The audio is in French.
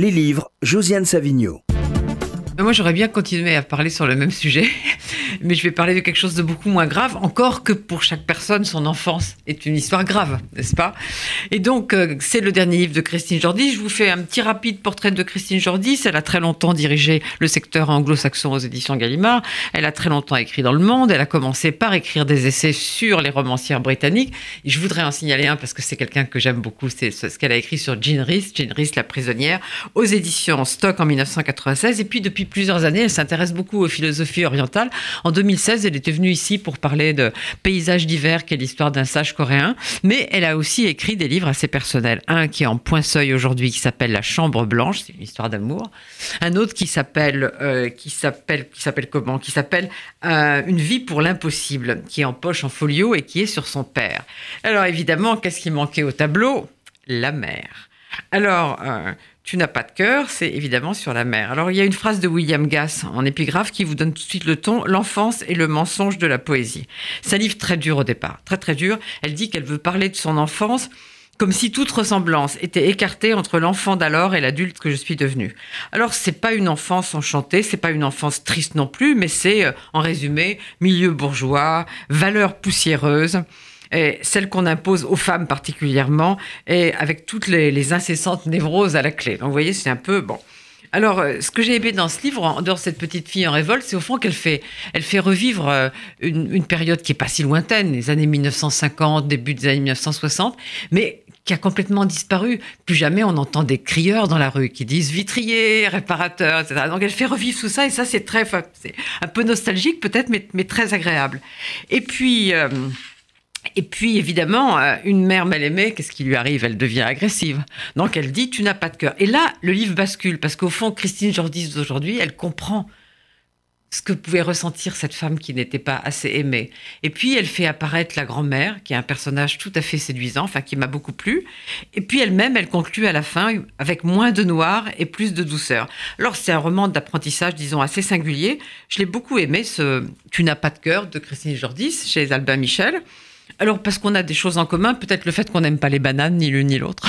Les livres, Josiane Savigno. Moi, j'aurais bien continué à parler sur le même sujet, mais je vais parler de quelque chose de beaucoup moins grave, encore que pour chaque personne, son enfance est une histoire grave, n'est-ce pas? Et donc, euh, c'est le dernier livre de Christine Jordi. Je vous fais un petit rapide portrait de Christine Jordi. Elle a très longtemps dirigé le secteur anglo-saxon aux éditions Gallimard. Elle a très longtemps écrit dans Le Monde. Elle a commencé par écrire des essais sur les romancières britanniques. Et je voudrais en signaler un parce que c'est quelqu'un que j'aime beaucoup. C'est ce qu'elle a écrit sur Jean Rhys, Jean Rhys, la prisonnière, aux éditions Stock en 1996. Et puis, depuis plusieurs années, elle s'intéresse beaucoup aux philosophies orientales. En 2016, elle était venue ici pour parler de Paysages d'hiver, qui est l'histoire d'un sage coréen. Mais elle a aussi écrit des livres assez personnels. Un qui est en point seuil aujourd'hui, qui s'appelle La Chambre Blanche, c'est une histoire d'amour. Un autre qui s'appelle, euh, qui s'appelle, qui s'appelle comment? Qui s'appelle euh, Une vie pour l'impossible, qui est en poche en folio et qui est sur son père. Alors évidemment, qu'est-ce qui manquait au tableau? La mer. Alors, euh, tu n'as pas de cœur, c'est évidemment sur la mer. Alors, il y a une phrase de William Gass en épigraphe qui vous donne tout de suite le ton L'enfance est le mensonge de la poésie. C'est un livre très dur au départ, très très dur. Elle dit qu'elle veut parler de son enfance comme si toute ressemblance était écartée entre l'enfant d'alors et l'adulte que je suis devenu. Alors c'est pas une enfance enchantée, c'est pas une enfance triste non plus, mais c'est euh, en résumé milieu bourgeois, valeurs poussiéreuses celle qu'on impose aux femmes particulièrement, et avec toutes les, incessantes névroses à la clé. Donc vous voyez, c'est un peu bon. Alors, euh, ce que j'ai aimé dans ce livre, en dehors de cette petite fille en révolte, c'est au fond qu'elle fait, elle fait revivre euh, une, période qui est pas si lointaine, les années 1950, début des années 1960, mais qui a complètement disparu. Plus jamais on entend des crieurs dans la rue qui disent vitrier, réparateur, etc. Donc elle fait revivre tout ça et ça c'est très, c'est un peu nostalgique peut-être, mais, mais, très agréable. Et puis. Euh, et puis, évidemment, euh, une mère mal aimée, qu'est-ce qui lui arrive? Elle devient agressive. Donc, elle dit Tu n'as pas de cœur. Et là, le livre bascule, parce qu'au fond, Christine Jordi d'aujourd'hui, elle comprend ce que pouvait ressentir cette femme qui n'était pas assez aimée. Et puis, elle fait apparaître la grand-mère, qui est un personnage tout à fait séduisant, enfin, qui m'a beaucoup plu. Et puis, elle-même, elle conclut à la fin avec moins de noir et plus de douceur. Alors, c'est un roman d'apprentissage, disons, assez singulier. Je l'ai beaucoup aimé, ce Tu n'as pas de cœur de Christine Jordis, chez Albin Michel. Alors, parce qu'on a des choses en commun, peut-être le fait qu'on n'aime pas les bananes, ni l'une ni l'autre.